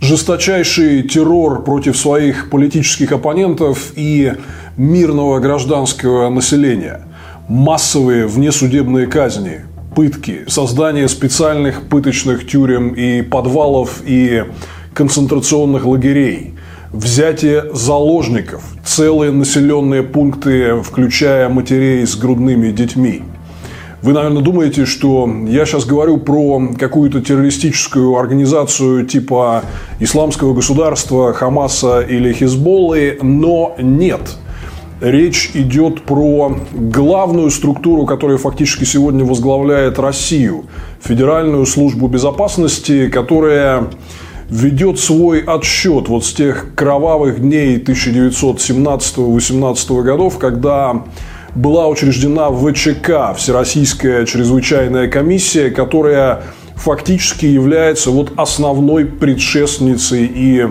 Жесточайший террор против своих политических оппонентов и мирного гражданского населения. Массовые внесудебные казни, пытки, создание специальных пыточных тюрем и подвалов и концентрационных лагерей, взятие заложников, целые населенные пункты, включая матерей с грудными детьми – вы, наверное, думаете, что я сейчас говорю про какую-то террористическую организацию типа Исламского государства, Хамаса или Хизболлы, но нет. Речь идет про главную структуру, которая фактически сегодня возглавляет Россию. Федеральную службу безопасности, которая ведет свой отсчет вот с тех кровавых дней 1917-18 годов, когда была учреждена ВЧК, Всероссийская чрезвычайная комиссия, которая фактически является вот основной предшественницей и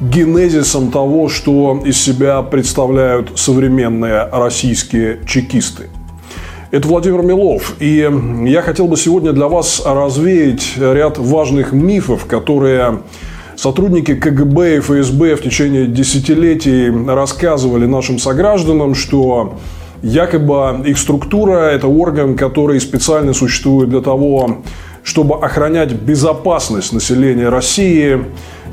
генезисом того, что из себя представляют современные российские чекисты. Это Владимир Милов. И я хотел бы сегодня для вас развеять ряд важных мифов, которые сотрудники КГБ и ФСБ в течение десятилетий рассказывали нашим согражданам, что Якобы их структура – это орган, который специально существует для того, чтобы охранять безопасность населения России,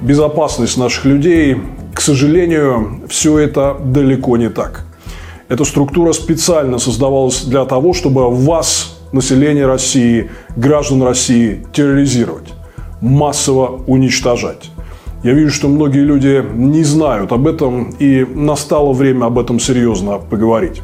безопасность наших людей. К сожалению, все это далеко не так. Эта структура специально создавалась для того, чтобы вас, население России, граждан России, терроризировать, массово уничтожать. Я вижу, что многие люди не знают об этом, и настало время об этом серьезно поговорить.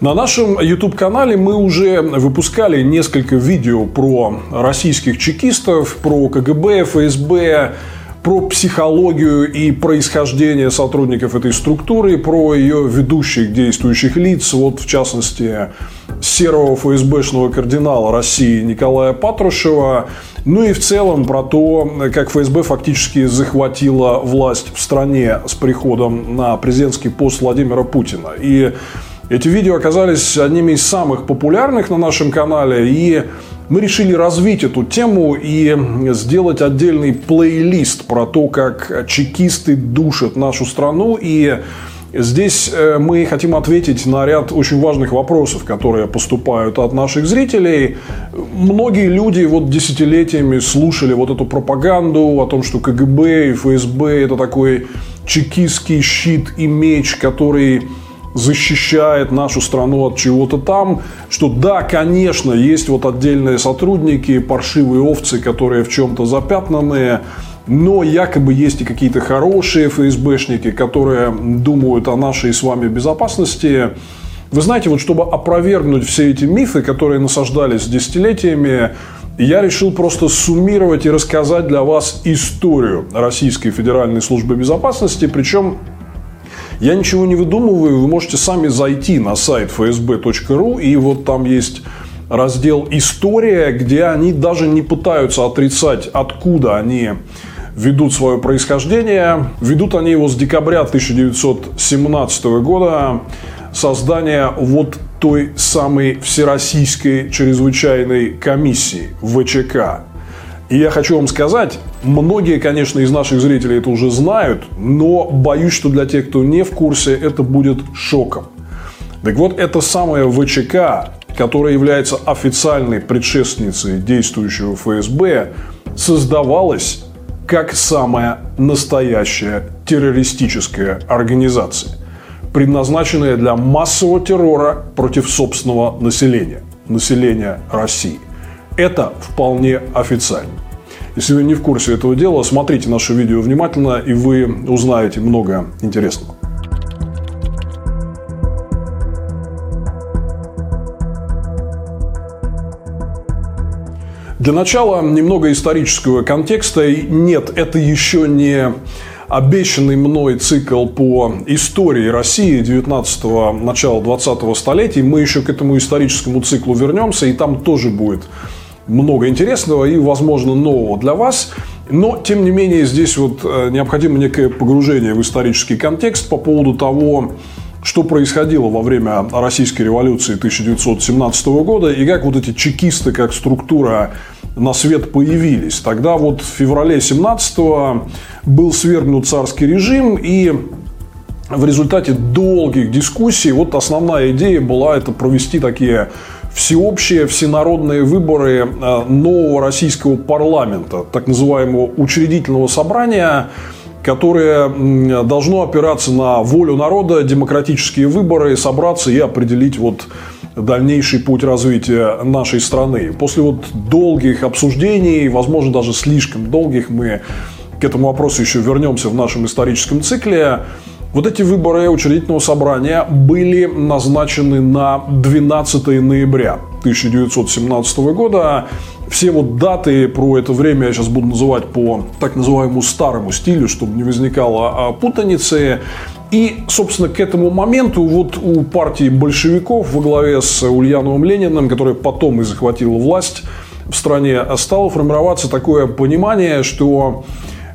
На нашем YouTube-канале мы уже выпускали несколько видео про российских чекистов, про КГБ, ФСБ, про психологию и происхождение сотрудников этой структуры, про ее ведущих действующих лиц, вот в частности серого ФСБшного кардинала России Николая Патрушева, ну и в целом про то, как ФСБ фактически захватила власть в стране с приходом на президентский пост Владимира Путина. И эти видео оказались одними из самых популярных на нашем канале, и мы решили развить эту тему и сделать отдельный плейлист про то, как чекисты душат нашу страну. И здесь э, мы хотим ответить на ряд очень важных вопросов, которые поступают от наших зрителей. Многие люди вот десятилетиями слушали вот эту пропаганду о том, что КГБ и ФСБ это такой чекистский щит и меч, который защищает нашу страну от чего-то там, что да, конечно, есть вот отдельные сотрудники, паршивые овцы, которые в чем-то запятнанные, но якобы есть и какие-то хорошие ФСБшники, которые думают о нашей с вами безопасности. Вы знаете, вот чтобы опровергнуть все эти мифы, которые насаждались десятилетиями, я решил просто суммировать и рассказать для вас историю Российской Федеральной службы безопасности, причем я ничего не выдумываю, вы можете сами зайти на сайт fsb.ru, и вот там есть раздел «История», где они даже не пытаются отрицать, откуда они ведут свое происхождение. Ведут они его с декабря 1917 года, создания вот той самой Всероссийской чрезвычайной комиссии ВЧК. И я хочу вам сказать, многие, конечно, из наших зрителей это уже знают, но боюсь, что для тех, кто не в курсе, это будет шоком. Так вот, это самая ВЧК, которая является официальной предшественницей действующего ФСБ, создавалась как самая настоящая террористическая организация, предназначенная для массового террора против собственного населения, населения России. Это вполне официально. Если вы не в курсе этого дела, смотрите наше видео внимательно, и вы узнаете много интересного. Для начала немного исторического контекста. Нет, это еще не обещанный мной цикл по истории России 19-го, начала 20-го столетия. Мы еще к этому историческому циклу вернемся, и там тоже будет много интересного и, возможно, нового для вас. Но, тем не менее, здесь вот э, необходимо некое погружение в исторический контекст по поводу того, что происходило во время российской революции 1917 года и как вот эти чекисты, как структура на свет появились. Тогда вот в феврале 17-го был свергнут царский режим и в результате долгих дискуссий вот основная идея была это провести такие всеобщие всенародные выборы э, нового российского парламента, так называемого учредительного собрания, которое должно опираться на волю народа, демократические выборы, собраться и определить вот дальнейший путь развития нашей страны. После вот долгих обсуждений, возможно, даже слишком долгих, мы к этому вопросу еще вернемся в нашем историческом цикле, вот эти выборы учредительного собрания были назначены на 12 ноября 1917 года. Все вот даты про это время я сейчас буду называть по так называемому старому стилю, чтобы не возникало а, путаницы. И, собственно, к этому моменту вот у партии большевиков во главе с Ульяновым Лениным, которая потом и захватила власть в стране, стало формироваться такое понимание, что,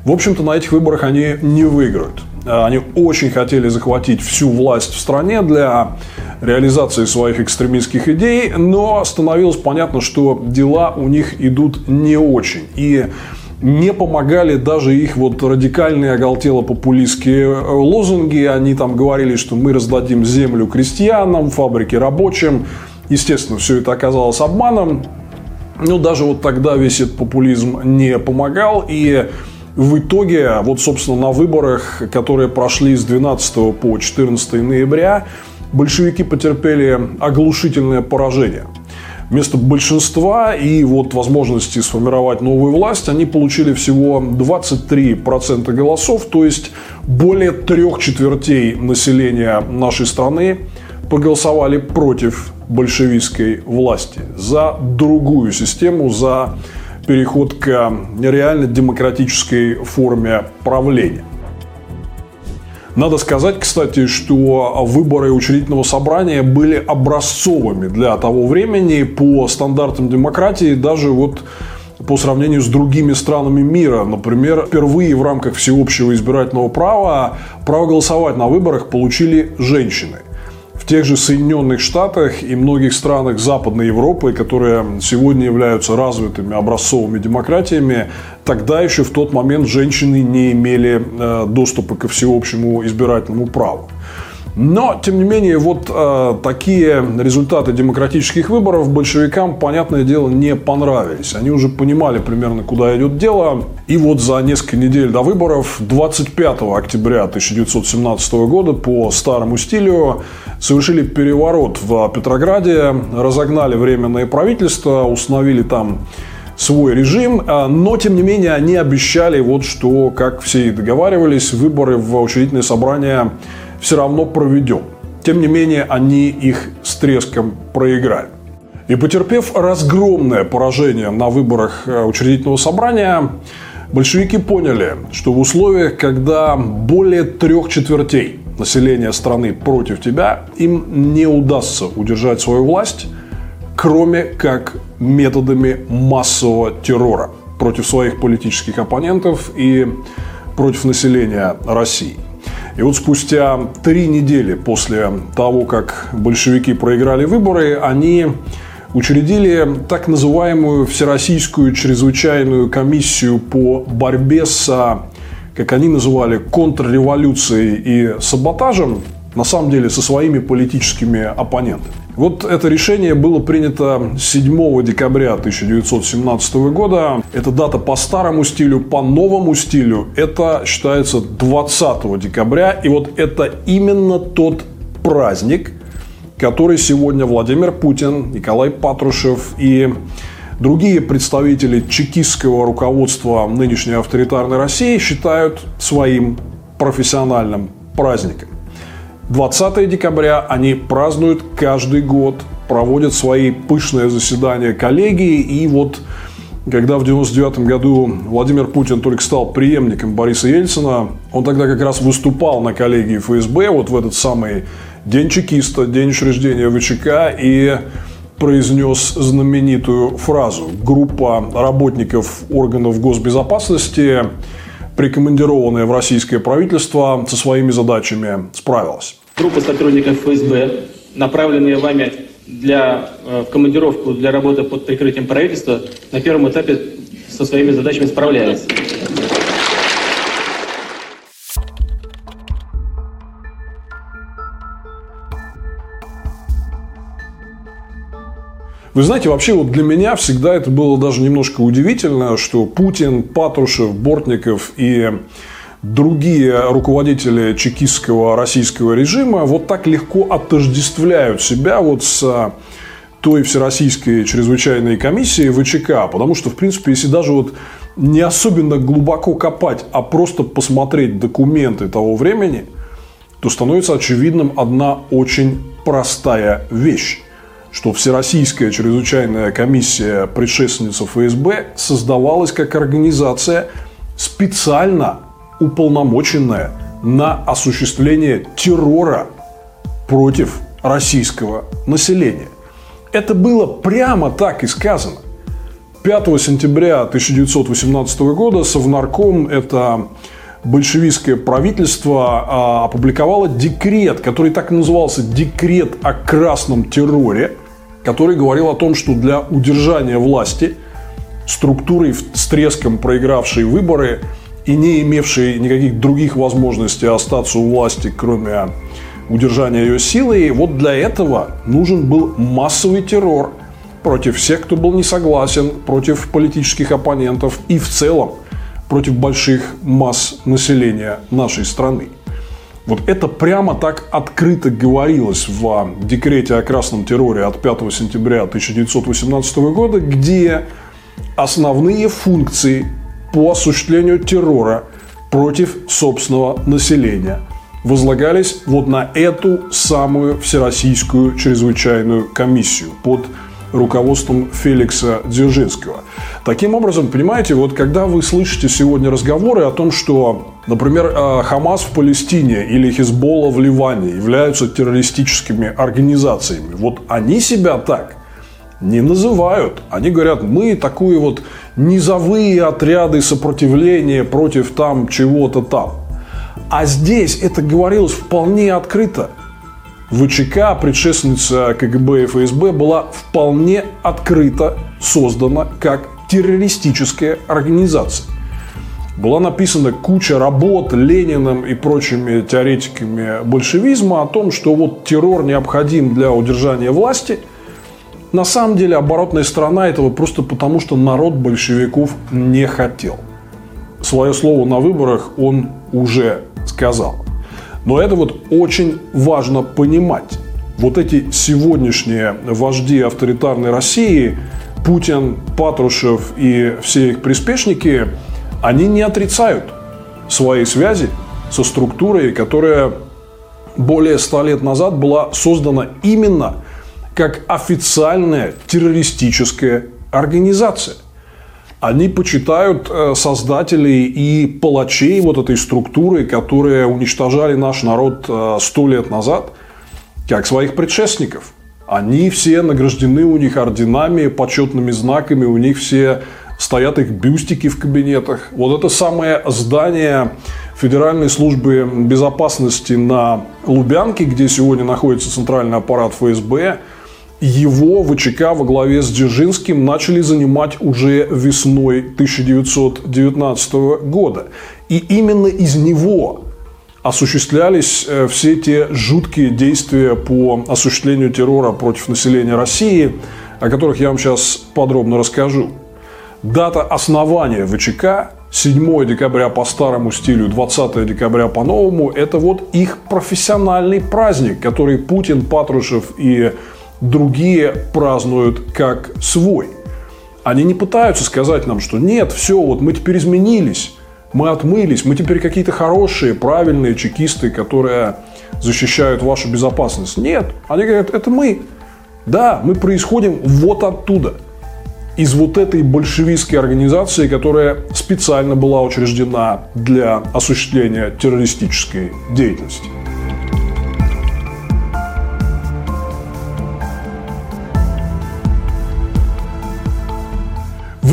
в общем-то, на этих выборах они не выиграют. Они очень хотели захватить всю власть в стране для реализации своих экстремистских идей, но становилось понятно, что дела у них идут не очень. И не помогали даже их вот радикальные оголтело-популистские э, лозунги. Они там говорили, что мы раздадим землю крестьянам, фабрики рабочим. Естественно, все это оказалось обманом. Но даже вот тогда весь этот популизм не помогал. И в итоге, вот, собственно, на выборах, которые прошли с 12 по 14 ноября, большевики потерпели оглушительное поражение – вместо большинства и вот возможности сформировать новую власть, они получили всего 23% голосов, то есть более трех четвертей населения нашей страны проголосовали против большевистской власти, за другую систему, за переход к реально демократической форме правления. Надо сказать, кстати, что выборы учредительного собрания были образцовыми для того времени по стандартам демократии, даже вот по сравнению с другими странами мира. Например, впервые в рамках всеобщего избирательного права право голосовать на выборах получили женщины в тех же Соединенных Штатах и многих странах Западной Европы, которые сегодня являются развитыми образцовыми демократиями, тогда еще в тот момент женщины не имели э, доступа ко всеобщему избирательному праву. Но, тем не менее, вот э, такие результаты демократических выборов большевикам, понятное дело, не понравились. Они уже понимали примерно, куда идет дело. И вот за несколько недель до выборов, 25 октября 1917 года, по старому стилю, совершили переворот в Петрограде, разогнали временное правительство, установили там свой режим, а, но, тем не менее, они обещали, вот что, как все и договаривались, выборы в учредительное собрание все равно проведем. Тем не менее, они их с треском проиграли. И потерпев разгромное поражение на выборах э, учредительного собрания, большевики поняли, что в условиях, когда более трех четвертей населения страны против тебя, им не удастся удержать свою власть, кроме как методами массового террора против своих политических оппонентов и против населения России. И вот спустя три недели после того, как большевики проиграли выборы, они учредили так называемую Всероссийскую чрезвычайную комиссию по борьбе с, как они называли, контрреволюцией и саботажем, на самом деле со своими политическими оппонентами. Вот это решение было принято 7 декабря 1917 года. Это дата по старому стилю, по новому стилю. Это считается 20 декабря. И вот это именно тот праздник, который сегодня Владимир Путин, Николай Патрушев и другие представители чекистского руководства нынешней авторитарной России считают своим профессиональным праздником. 20 декабря они празднуют каждый год, проводят свои пышные заседания коллегии. И вот когда в 99 году Владимир Путин только стал преемником Бориса Ельцина, он тогда как раз выступал на коллегии ФСБ вот в этот самый день чекиста, день учреждения ВЧК и произнес знаменитую фразу. Группа работников органов госбезопасности прикомандированное в российское правительство со своими задачами справилась. Группа сотрудников ФСБ, направленные вами для, э, в командировку для работы под прикрытием правительства, на первом этапе со своими задачами справляется. Вы знаете, вообще вот для меня всегда это было даже немножко удивительно, что Путин, Патрушев, Бортников и другие руководители чекистского российского режима вот так легко отождествляют себя вот с той Всероссийской чрезвычайной комиссией ВЧК. Потому что, в принципе, если даже вот не особенно глубоко копать, а просто посмотреть документы того времени, то становится очевидным одна очень простая вещь что Всероссийская чрезвычайная комиссия предшественница ФСБ создавалась как организация специально уполномоченная на осуществление террора против российского населения. Это было прямо так и сказано. 5 сентября 1918 года Совнарком, это большевистское правительство, а, опубликовало декрет, который так и назывался «Декрет о красном терроре», который говорил о том, что для удержания власти структурой с треском проигравшей выборы и не имевшей никаких других возможностей остаться у власти, кроме удержания ее силой, вот для этого нужен был массовый террор против всех, кто был не согласен, против политических оппонентов и в целом против больших масс населения нашей страны. Вот это прямо так открыто говорилось в декрете о красном терроре от 5 сентября 1918 года, где основные функции по осуществлению террора против собственного населения возлагались вот на эту самую Всероссийскую чрезвычайную комиссию под руководством Феликса Дзержинского. Таким образом, понимаете, вот когда вы слышите сегодня разговоры о том, что, например, э, Хамас в Палестине или Хизболла в Ливане являются террористическими организациями, вот они себя так не называют. Они говорят, мы такие вот низовые отряды сопротивления против там чего-то там. А здесь это говорилось вполне открыто – ВЧК, предшественница КГБ и ФСБ, была вполне открыто создана как террористическая организация. Была написана куча работ Лениным и прочими теоретиками большевизма о том, что вот террор необходим для удержания власти. На самом деле оборотная сторона этого просто потому, что народ большевиков не хотел. Свое слово на выборах он уже сказал. Но это вот очень важно понимать. Вот эти сегодняшние вожди авторитарной России, Путин, Патрушев и все их приспешники, они не отрицают своей связи со структурой, которая более ста лет назад была создана именно как официальная террористическая организация они почитают э, создателей и палачей вот этой структуры, которые уничтожали наш народ э, сто лет назад, как своих предшественников. Они все награждены у них орденами, почетными знаками, у них все стоят их бюстики в кабинетах. Вот это самое здание Федеральной службы безопасности на Лубянке, где сегодня находится центральный аппарат ФСБ – его ВЧК во главе с Дзержинским начали занимать уже весной 1919 года. И именно из него осуществлялись э, все те жуткие действия по осуществлению террора против населения России, о которых я вам сейчас подробно расскажу. Дата основания ВЧК 7 декабря по старому стилю, 20 декабря по новому, это вот их профессиональный праздник, который Путин, Патрушев и другие празднуют как свой. Они не пытаются сказать нам, что нет, все, вот мы теперь изменились, мы отмылись, мы теперь какие-то хорошие, правильные чекисты, которые защищают вашу безопасность. Нет, они говорят, это мы. Да, мы происходим вот оттуда. Из вот этой большевистской организации, которая специально была учреждена для осуществления террористической деятельности.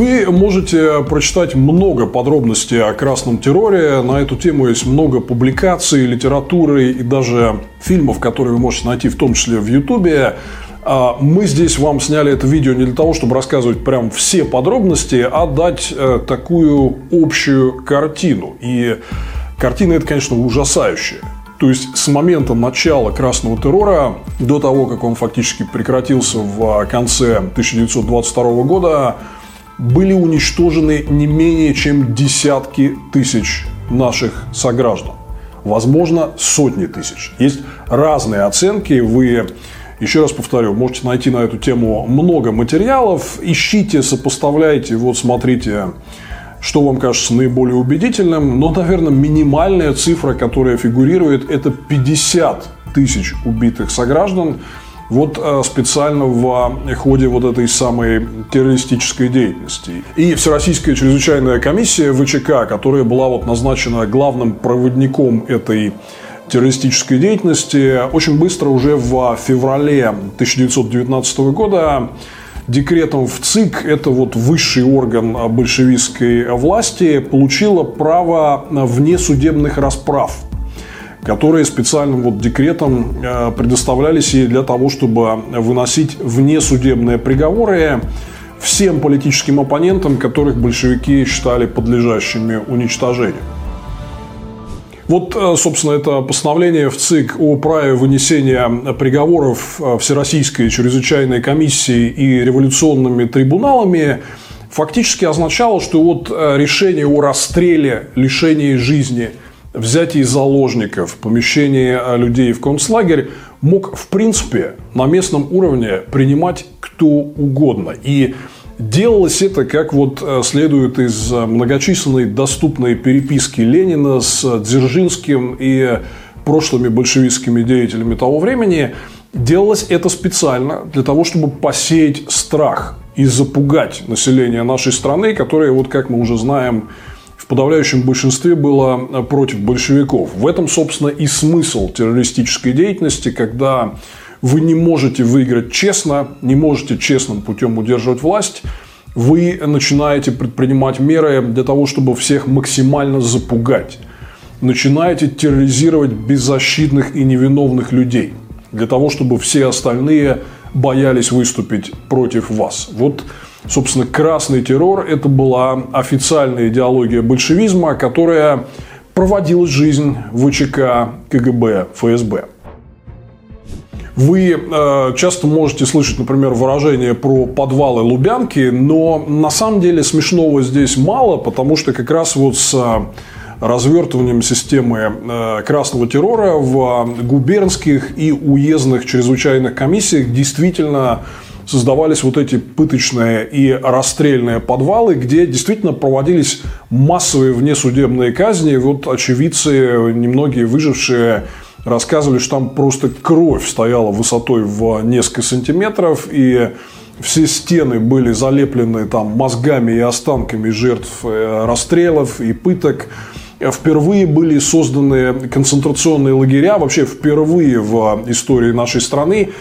Вы можете прочитать много подробностей о красном терроре. На эту тему есть много публикаций, литературы и даже фильмов, которые вы можете найти в том числе в Ютубе. А мы здесь вам сняли это видео не для того, чтобы рассказывать прям все подробности, а дать э, такую общую картину. И картина это, конечно, ужасающая. То есть с момента начала красного террора до того, как он фактически прекратился в конце 1922 года, были уничтожены не менее чем десятки тысяч наших сограждан. Возможно, сотни тысяч. Есть разные оценки. Вы еще раз повторю, можете найти на эту тему много материалов. Ищите, сопоставляйте, вот смотрите, что вам кажется наиболее убедительным. Но, наверное, минимальная цифра, которая фигурирует, это 50 тысяч убитых сограждан. Вот э, специально в ходе вот этой самой террористической деятельности. И Всероссийская чрезвычайная комиссия ВЧК, которая была вот назначена главным проводником этой террористической деятельности. Очень быстро, уже в феврале 1919 года, декретом в ЦИК, это вот высший орган большевистской власти, получила право внесудебных расправ которые специальным вот декретом э, предоставлялись ей для того, чтобы выносить внесудебные приговоры всем политическим оппонентам, которых большевики считали подлежащими уничтожению. Вот, э, собственно, это постановление в ЦИК о праве вынесения приговоров э, Всероссийской чрезвычайной комиссии и революционными трибуналами фактически означало, что вот решение о расстреле, лишении жизни, взятии заложников, помещении людей в концлагерь мог, в принципе, на местном уровне принимать кто угодно. И Делалось это, как вот э, следует из э, многочисленной доступной переписки Ленина с Дзержинским и прошлыми большевистскими деятелями того времени, делалось это специально для того, чтобы посеять страх и запугать население нашей страны, которое, вот как мы уже знаем, в подавляющем большинстве было э, против большевиков. В этом, собственно, и смысл террористической деятельности, когда вы не можете выиграть честно, не можете честным путем удерживать власть, вы начинаете предпринимать меры для того, чтобы всех максимально запугать. Начинаете терроризировать беззащитных и невиновных людей. Для того, чтобы все остальные боялись выступить против вас. Вот, собственно, красный террор – это была официальная идеология большевизма, которая проводила жизнь ВЧК, КГБ, ФСБ. Вы э, часто можете слышать, например, выражение про подвалы Лубянки, но на самом деле смешного здесь мало, потому что как раз вот с э, развертыванием системы э, красного террора в губернских и уездных чрезвычайных комиссиях действительно создавались вот эти пыточные и расстрельные подвалы, где действительно проводились массовые внесудебные казни. Вот очевидцы, немногие выжившие рассказывали, что там просто кровь стояла высотой в несколько сантиметров, и все стены были залеплены там мозгами и останками жертв э, расстрелов и пыток. Впервые были созданы концентрационные лагеря, вообще впервые в истории нашей страны.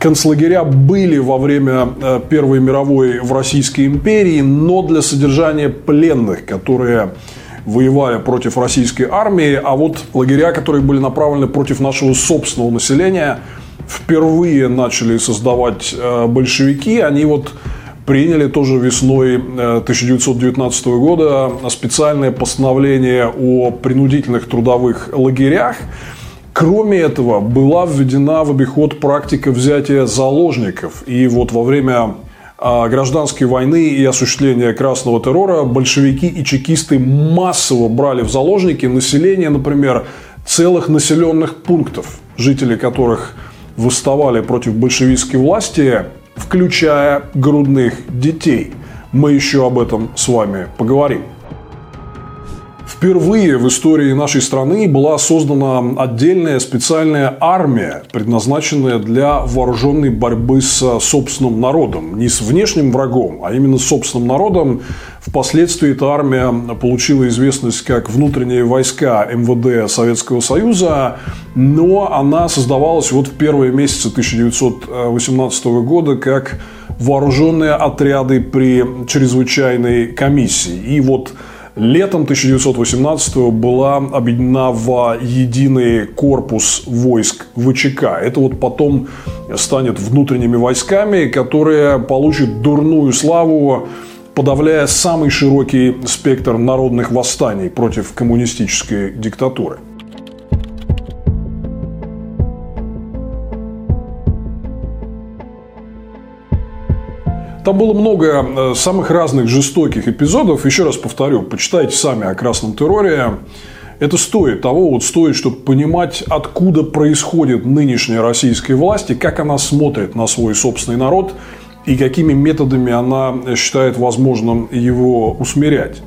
Концлагеря были во время э, Первой мировой в Российской империи, но для содержания пленных, которые воевали против российской армии, а вот лагеря, которые были направлены против нашего собственного населения, впервые начали создавать э, большевики. Они вот приняли тоже весной 1919 э, года специальное постановление о принудительных трудовых лагерях. Кроме этого, была введена в обиход практика взятия заложников. И вот во время а, гражданской войны и осуществления красного террора большевики и чекисты массово брали в заложники население, например, целых населенных пунктов, жители которых восставали против большевистской власти, включая грудных детей. Мы еще об этом с вами поговорим. Впервые в истории нашей страны была создана отдельная специальная армия, предназначенная для вооруженной борьбы с собственным народом. Не с внешним врагом, а именно с собственным народом. Впоследствии эта армия получила известность как внутренние войска МВД Советского Союза, но она создавалась вот в первые месяцы 1918 года как вооруженные отряды при чрезвычайной комиссии. И вот летом 1918 была объединена в единый корпус войск ВЧК. Это вот потом станет внутренними войсками, которые получат дурную славу подавляя самый широкий спектр народных восстаний против коммунистической диктатуры. Там было много э, самых разных жестоких эпизодов. Еще раз повторю, почитайте сами о Красном терроре. Это стоит того, вот стоит, чтобы понимать, откуда происходит нынешняя российская власть и как она смотрит на свой собственный народ и какими методами она считает возможным его усмирять.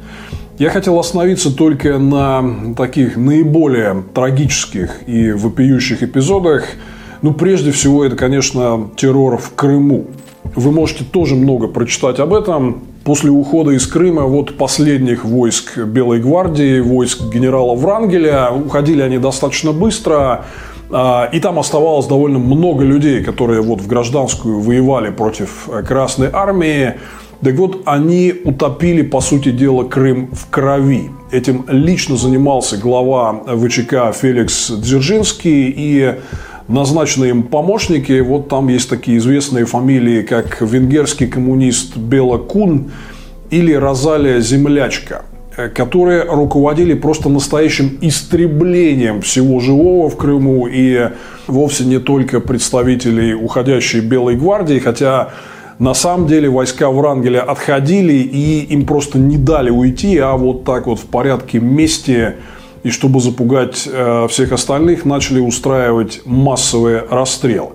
Я хотел остановиться только на таких наиболее трагических и вопиющих эпизодах. Ну, прежде всего, это, конечно, террор в Крыму. Вы можете тоже много прочитать об этом. После ухода из Крыма вот последних войск Белой гвардии, войск генерала Врангеля, уходили они достаточно быстро. А, и там оставалось довольно много людей, которые вот в гражданскую воевали против э, Красной Армии. Так вот, они утопили, по сути дела, Крым в крови. Этим лично занимался глава ВЧК Феликс Дзержинский и назначенные им помощники. Вот там есть такие известные фамилии, как венгерский коммунист Бела Кун или Розалия Землячка, э, которые руководили просто настоящим истреблением всего живого в Крыму и вовсе не только представителей уходящей Белой гвардии, хотя на самом деле войска Врангеля отходили и им просто не дали уйти, а вот так вот в порядке мести и чтобы запугать э, всех остальных, начали устраивать массовые расстрелы.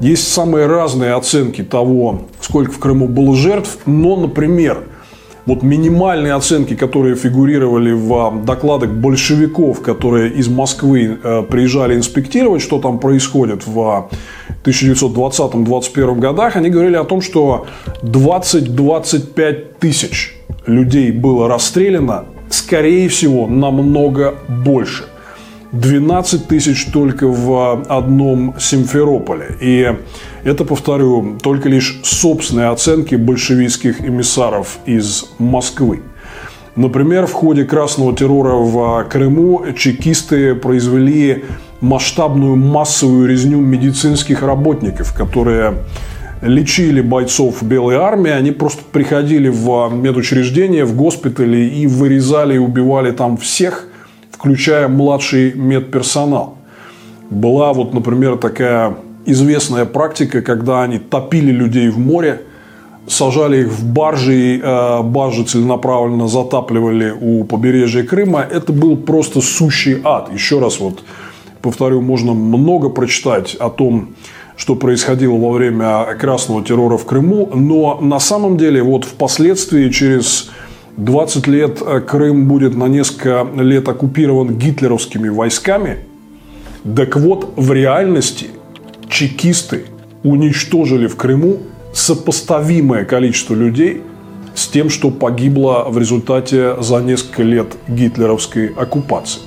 Есть самые разные оценки того, сколько в Крыму было жертв, но, например, вот минимальные оценки, которые фигурировали в докладах большевиков, которые из Москвы э, приезжали инспектировать, что там происходит в 1920-1921 годах, они говорили о том, что 20-25 тысяч людей было расстреляно скорее всего, намного больше. 12 тысяч только в одном Симферополе. И это, повторю, только лишь собственные оценки большевистских эмиссаров из Москвы. Например, в ходе красного террора в Крыму чекисты произвели масштабную массовую резню медицинских работников, которые лечили бойцов Белой армии, они просто приходили в медучреждения, в госпитали и вырезали и убивали там всех, включая младший медперсонал. Была вот, например, такая известная практика, когда они топили людей в море, сажали их в баржи, и э, баржи целенаправленно затапливали у побережья Крыма. Это был просто сущий ад. Еще раз вот повторю, можно много прочитать о том, что происходило во время красного террора в Крыму, но на самом деле вот впоследствии через 20 лет Крым будет на несколько лет оккупирован гитлеровскими войсками. Так вот, в реальности чекисты уничтожили в Крыму сопоставимое количество людей с тем, что погибло в результате за несколько лет гитлеровской оккупации.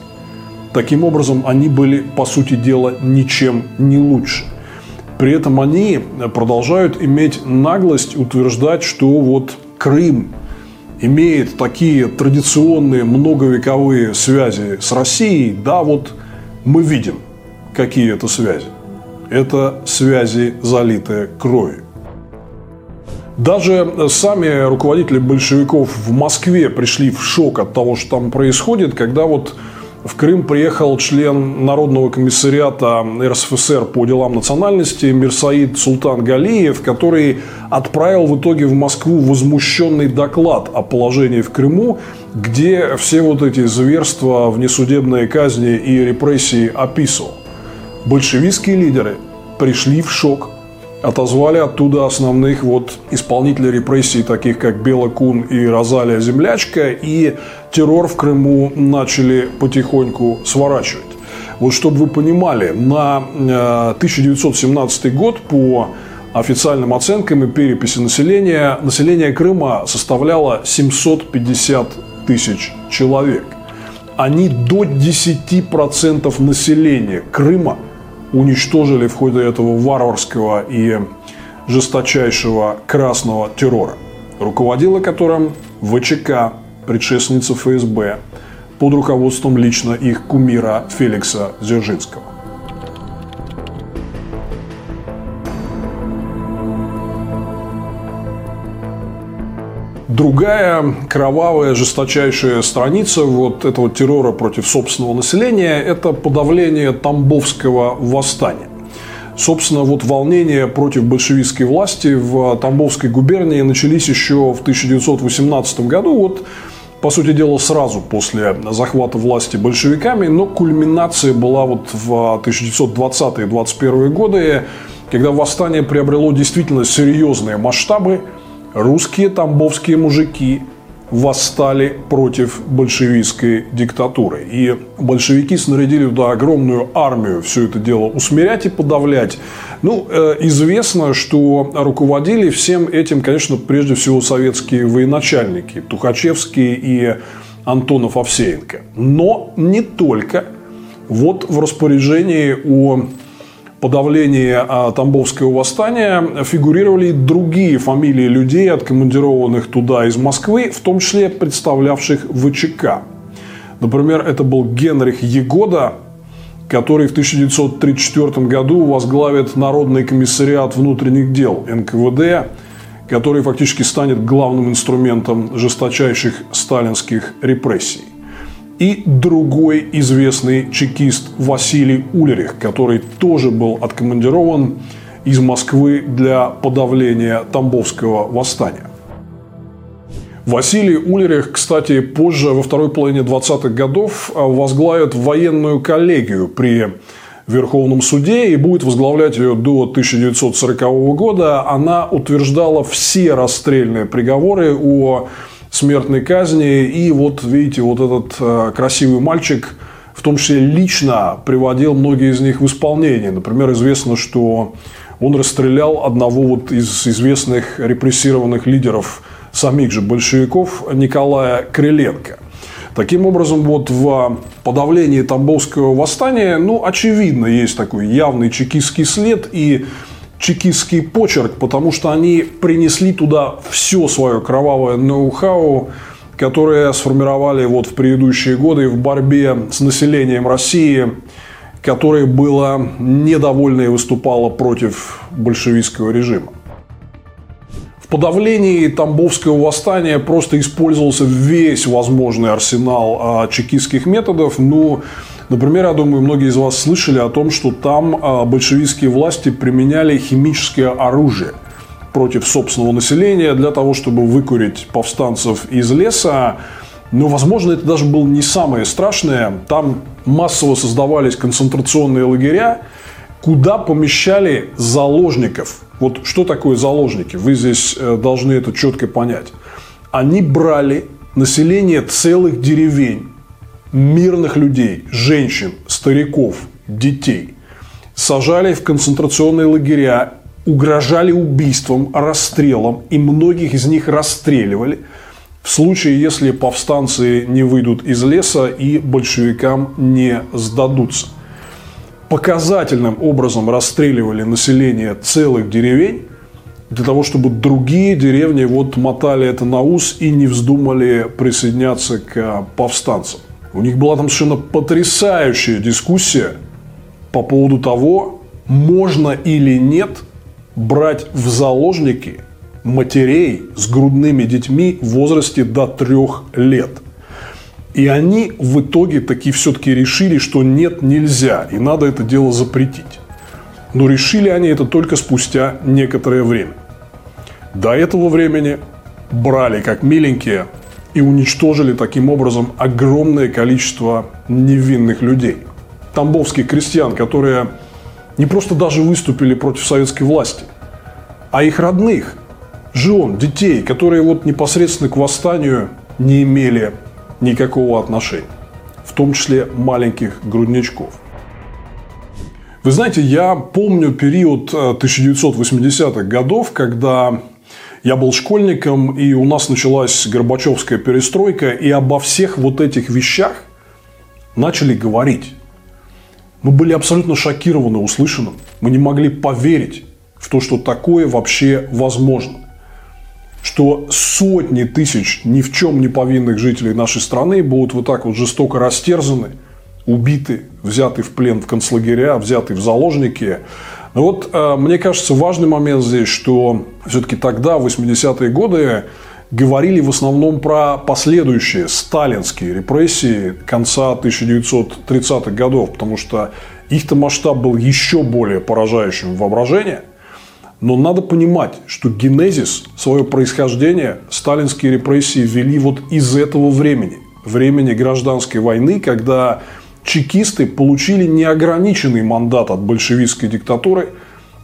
Таким образом, они были, по сути дела, ничем не лучше. При этом они продолжают иметь наглость утверждать, что вот Крым имеет такие традиционные многовековые связи с Россией. Да, вот мы видим, какие это связи. Это связи, залитые кровью. Даже сами руководители большевиков в Москве пришли в шок от того, что там происходит, когда вот в Крым приехал член Народного комиссариата РСФСР по делам национальности Мирсаид Султан Галиев, который отправил в итоге в Москву возмущенный доклад о положении в Крыму, где все вот эти зверства, внесудебные казни и репрессии описывал. Большевистские лидеры пришли в шок отозвали оттуда основных вот исполнителей репрессий, таких как Бела Кун и Розалия Землячка, и террор в Крыму начали потихоньку сворачивать. Вот чтобы вы понимали, на 1917 э, год по официальным оценкам и переписи населения, население Крыма составляло 750 тысяч человек. Они до 10% населения Крыма – уничтожили в ходе этого варварского и жесточайшего красного террора, руководила которым ВЧК, предшественница ФСБ, под руководством лично их кумира Феликса Дзержинского. Другая кровавая, жесточайшая страница вот этого террора против собственного населения – это подавление Тамбовского восстания. Собственно, вот волнения против большевистской власти в Тамбовской губернии начались еще в 1918 году. Вот по сути дела, сразу после захвата власти большевиками, но кульминация была вот в 1920-21 годы, когда восстание приобрело действительно серьезные масштабы – русские тамбовские мужики восстали против большевистской диктатуры. И большевики снарядили туда огромную армию все это дело усмирять и подавлять. Ну, э, известно, что руководили всем этим, конечно, прежде всего советские военачальники Тухачевский и Антонов Овсеенко. Но не только. Вот в распоряжении у подавлении а, Тамбовского восстания фигурировали и другие фамилии людей, откомандированных туда из Москвы, в том числе представлявших ВЧК. Например, это был Генрих Егода, который в 1934 году возглавит Народный комиссариат внутренних дел НКВД, который фактически станет главным инструментом жесточайших сталинских репрессий и другой известный чекист Василий Улерих, который тоже был откомандирован из Москвы для подавления Тамбовского восстания. Василий Улерих, кстати, позже, во второй половине 20-х годов, возглавит военную коллегию при Верховном суде и будет возглавлять ее до 1940 года. Она утверждала все расстрельные приговоры о смертной казни. И вот, видите, вот этот э, красивый мальчик, в том числе лично приводил многие из них в исполнение. Например, известно, что он расстрелял одного вот из известных репрессированных лидеров самих же большевиков Николая Криленко. Таким образом, вот в подавлении Тамбовского восстания, ну, очевидно, есть такой явный чекистский след, и чекистский почерк, потому что они принесли туда все свое кровавое ноу-хау, которое сформировали вот в предыдущие годы в борьбе с населением России, которое было недовольно и выступало против большевистского режима. В подавлении Тамбовского восстания просто использовался весь возможный арсенал а, чекистских методов, но ну, Например, я думаю, многие из вас слышали о том, что там а, большевистские власти применяли химическое оружие против собственного населения для того, чтобы выкурить повстанцев из леса. Но, возможно, это даже было не самое страшное. Там массово создавались концентрационные лагеря, куда помещали заложников. Вот что такое заложники? Вы здесь э, должны это четко понять. Они брали население целых деревень, мирных людей, женщин, стариков, детей сажали в концентрационные лагеря, угрожали убийством, расстрелом, и многих из них расстреливали в случае, если повстанцы не выйдут из леса и большевикам не сдадутся. Показательным образом расстреливали население целых деревень, для того, чтобы другие деревни вот мотали это на ус и не вздумали присоединяться к повстанцам. У них была там совершенно потрясающая дискуссия по поводу того, можно или нет брать в заложники матерей с грудными детьми в возрасте до трех лет. И они в итоге таки все-таки решили, что нет, нельзя, и надо это дело запретить. Но решили они это только спустя некоторое время. До этого времени брали как миленькие и уничтожили таким образом огромное количество невинных людей. Тамбовских крестьян, которые не просто даже выступили против советской власти, а их родных, жен, детей, которые вот непосредственно к восстанию не имели никакого отношения, в том числе маленьких грудничков. Вы знаете, я помню период 1980-х э, годов, когда я был школьником, и у нас началась Горбачевская перестройка, и обо всех вот этих вещах начали говорить. Мы были абсолютно шокированы услышанным. Мы не могли поверить в то, что такое вообще возможно. Что сотни тысяч ни в чем не повинных жителей нашей страны будут вот так вот жестоко растерзаны, убиты, взяты в плен в концлагеря, взяты в заложники. Но вот э, мне кажется, важный момент здесь, что все-таки тогда, в 80-е годы, говорили в основном про последующие сталинские репрессии конца 1930-х годов, потому что их-то масштаб был еще более поражающим в воображении. Но надо понимать, что генезис, свое происхождение сталинские репрессии вели вот из этого времени. Времени гражданской войны, когда чекисты получили неограниченный мандат от большевистской диктатуры –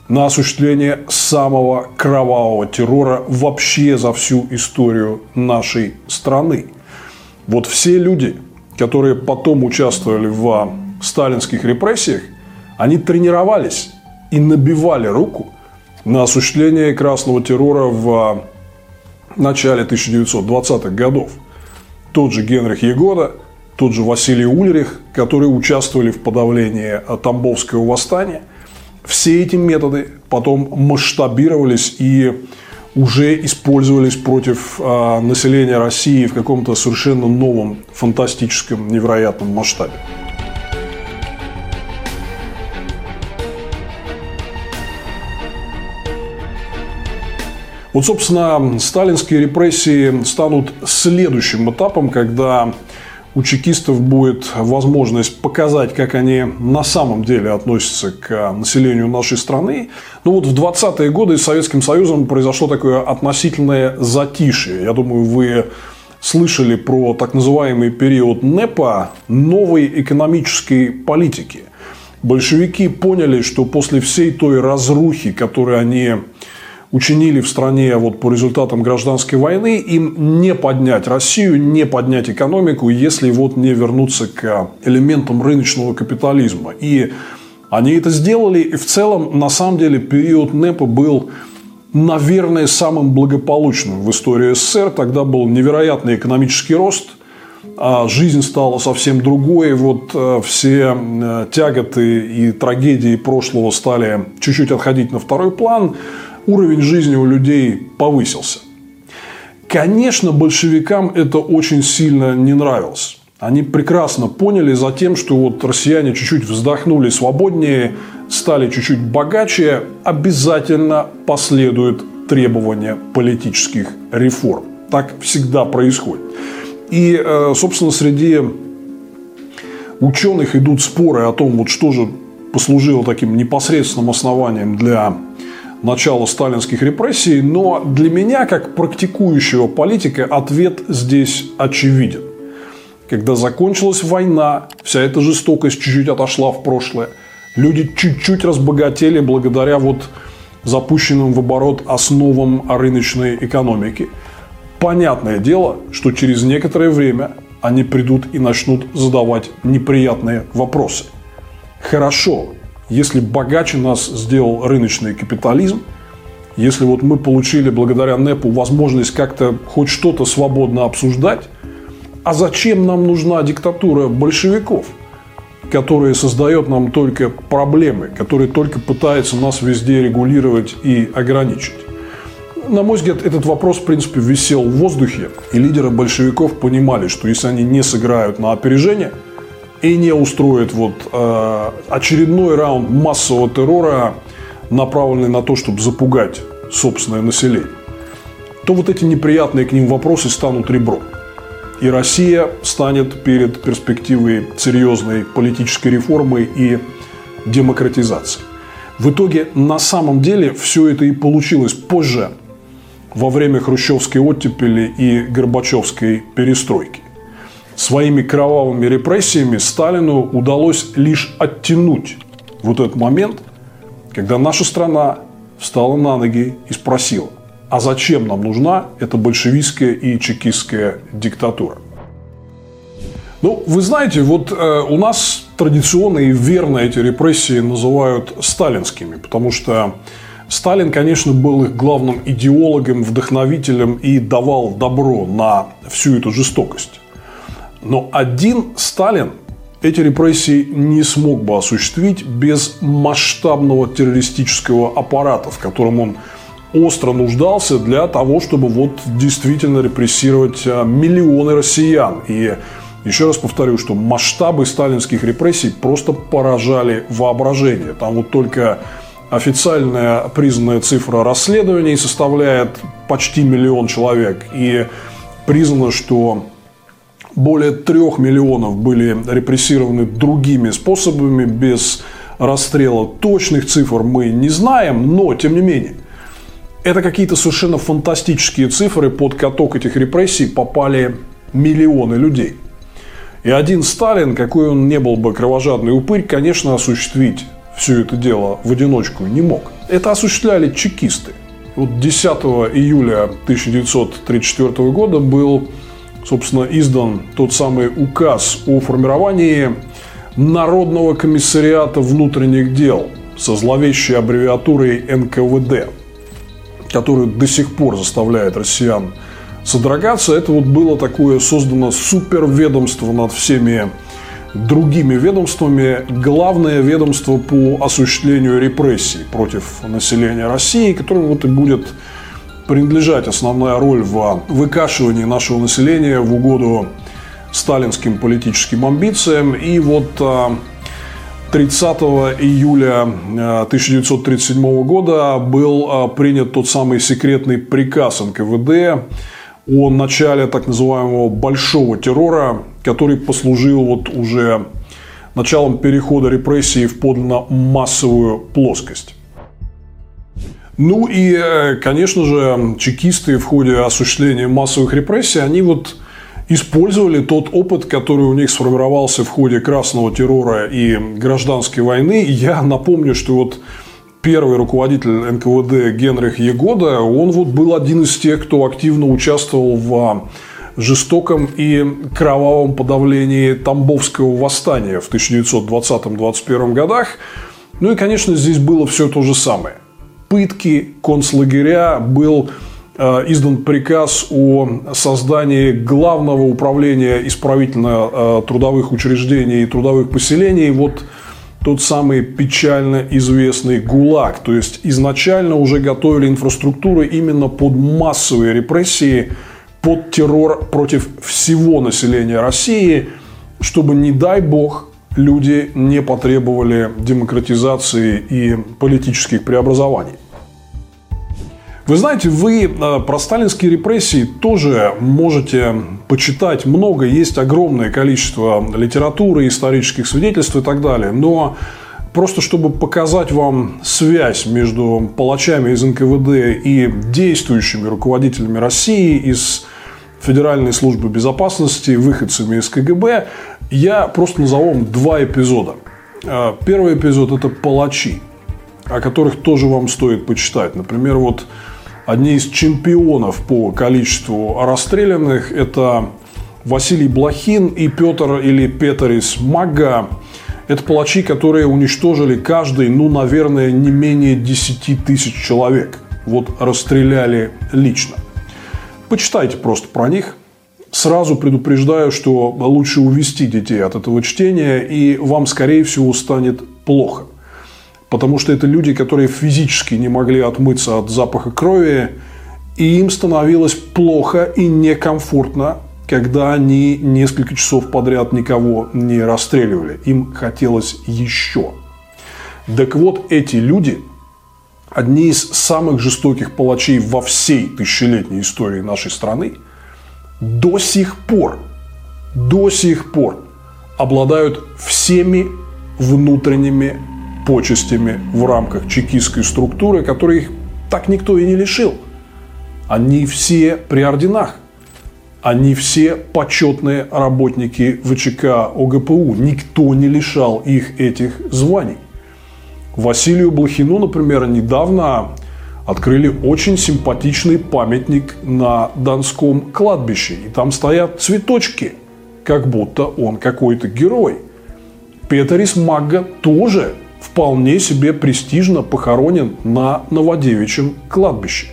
на осуществление самого кровавого террора вообще за всю историю нашей страны. Вот все люди, которые потом участвовали в сталинских репрессиях, они тренировались и набивали руку на осуществление красного террора в начале 1920-х годов. Тот же Генрих Егода, тот же Василий Ульрих, которые участвовали в подавлении Тамбовского восстания – все эти методы потом масштабировались и уже использовались против э, населения России в каком-то совершенно новом, фантастическом, невероятном масштабе. Вот, собственно, сталинские репрессии станут следующим этапом, когда у чекистов будет возможность показать, как они на самом деле относятся к населению нашей страны. Ну вот в 20-е годы с Советским Союзом произошло такое относительное затишье. Я думаю, вы слышали про так называемый период НЭПа новой экономической политики. Большевики поняли, что после всей той разрухи, которую они учинили в стране вот по результатам гражданской войны, им не поднять Россию, не поднять экономику, если вот не вернуться к элементам рыночного капитализма. И они это сделали, и в целом, на самом деле, период НЭПа был наверное, самым благополучным в истории СССР. Тогда был невероятный экономический рост, а жизнь стала совсем другой. Вот э, все э, тяготы и трагедии прошлого стали чуть-чуть отходить на второй план уровень жизни у людей повысился. Конечно, большевикам это очень сильно не нравилось. Они прекрасно поняли за тем, что вот россияне чуть-чуть вздохнули свободнее, стали чуть-чуть богаче, обязательно последует требования политических реформ. Так всегда происходит. И, э, собственно, среди ученых идут споры о том, вот что же послужило таким непосредственным основанием для начала сталинских репрессий, но для меня, как практикующего политика, ответ здесь очевиден. Когда закончилась война, вся эта жестокость чуть-чуть отошла в прошлое, люди чуть-чуть разбогатели благодаря вот запущенным в оборот основам рыночной экономики. Понятное дело, что через некоторое время они придут и начнут задавать неприятные вопросы. Хорошо, если богаче нас сделал рыночный капитализм, если вот мы получили благодаря НЭПу возможность как-то хоть что-то свободно обсуждать, а зачем нам нужна диктатура большевиков, которая создает нам только проблемы, которая только пытается нас везде регулировать и ограничить? На мой взгляд, этот вопрос, в принципе, висел в воздухе, и лидеры большевиков понимали, что если они не сыграют на опережение – и не устроит вот, э, очередной раунд массового террора, направленный на то, чтобы запугать собственное население, то вот эти неприятные к ним вопросы станут ребром. И Россия станет перед перспективой серьезной политической реформы и демократизации. В итоге, на самом деле, все это и получилось позже, во время хрущевской оттепели и горбачевской перестройки своими кровавыми репрессиями Сталину удалось лишь оттянуть вот этот момент, когда наша страна встала на ноги и спросила, а зачем нам нужна эта большевистская и чекистская диктатура? Ну, вы знаете, вот э, у нас традиционно и верно эти репрессии называют сталинскими, потому что Сталин, конечно, был их главным идеологом, вдохновителем и давал добро на всю эту жестокость. Но один Сталин эти репрессии не смог бы осуществить без масштабного террористического аппарата, в котором он остро нуждался для того, чтобы вот действительно репрессировать а, миллионы россиян. И еще раз повторю, что масштабы сталинских репрессий просто поражали воображение. Там вот только официальная признанная цифра расследований составляет почти миллион человек. И признано, что более трех миллионов были репрессированы другими способами, без расстрела. Точных цифр мы не знаем, но тем не менее. Это какие-то совершенно фантастические цифры. Под каток этих репрессий попали миллионы людей. И один Сталин, какой он не был бы кровожадный упырь, конечно, осуществить все это дело в одиночку не мог. Это осуществляли чекисты. Вот 10 июля 1934 года был собственно, издан тот самый указ о формировании Народного комиссариата внутренних дел со зловещей аббревиатурой НКВД, который до сих пор заставляет россиян содрогаться. Это вот было такое создано суперведомство над всеми другими ведомствами. Главное ведомство по осуществлению репрессий против населения России, которое вот и будет принадлежать основная роль в выкашивании нашего населения в угоду сталинским политическим амбициям. И вот 30 а, июля 1937 а, года был а, принят тот самый секретный приказ НКВД о начале так называемого большого террора, который послужил вот уже началом перехода репрессий в подлинно массовую плоскость. Ну и, э, конечно же, чекисты в ходе осуществления массовых репрессий, они вот использовали тот опыт, который у них сформировался в ходе красного террора и гражданской войны. Я напомню, что вот первый руководитель НКВД Генрих Егода, он вот был один из тех, кто активно участвовал в жестоком и кровавом подавлении Тамбовского восстания в 1920-1921 годах. Ну и, конечно, здесь было все то же самое – пытки, концлагеря, был э, издан приказ о создании главного управления исправительно-трудовых учреждений и трудовых поселений. Вот тот самый печально известный ГУЛАГ. То есть, изначально уже готовили инфраструктуру именно под массовые репрессии, под террор против всего населения России, чтобы, не дай бог, люди не потребовали демократизации и политических преобразований. Вы знаете, вы э, про сталинские репрессии тоже можете почитать много. Есть огромное количество литературы, исторических свидетельств и так далее. Но просто чтобы показать вам связь между палачами из НКВД и действующими руководителями России из Федеральной службы безопасности, выходцами из КГБ, я просто назову вам два эпизода. Э, первый эпизод – это палачи, о которых тоже вам стоит почитать. Например, вот одни из чемпионов по количеству расстрелянных – это Василий Блохин и Петр или Петерис Мага. Это палачи, которые уничтожили каждый, ну, наверное, не менее 10 тысяч человек. Вот расстреляли лично. Почитайте просто про них. Сразу предупреждаю, что лучше увести детей от этого чтения, и вам, скорее всего, станет плохо – Потому что это люди, которые физически не могли отмыться от запаха крови, и им становилось плохо и некомфортно, когда они несколько часов подряд никого не расстреливали. Им хотелось еще. Так вот, эти люди – одни из самых жестоких палачей во всей тысячелетней истории нашей страны, до сих пор, до сих пор обладают всеми внутренними почестями в рамках чекистской структуры, которые их так никто и не лишил. Они все при орденах. Они все почетные работники ВЧК ОГПУ. Никто не лишал их этих званий. Василию Блохину, например, недавно открыли очень симпатичный памятник на Донском кладбище. И там стоят цветочки, как будто он какой-то герой. Петерис Магга тоже вполне себе престижно похоронен на Новодевичьем кладбище.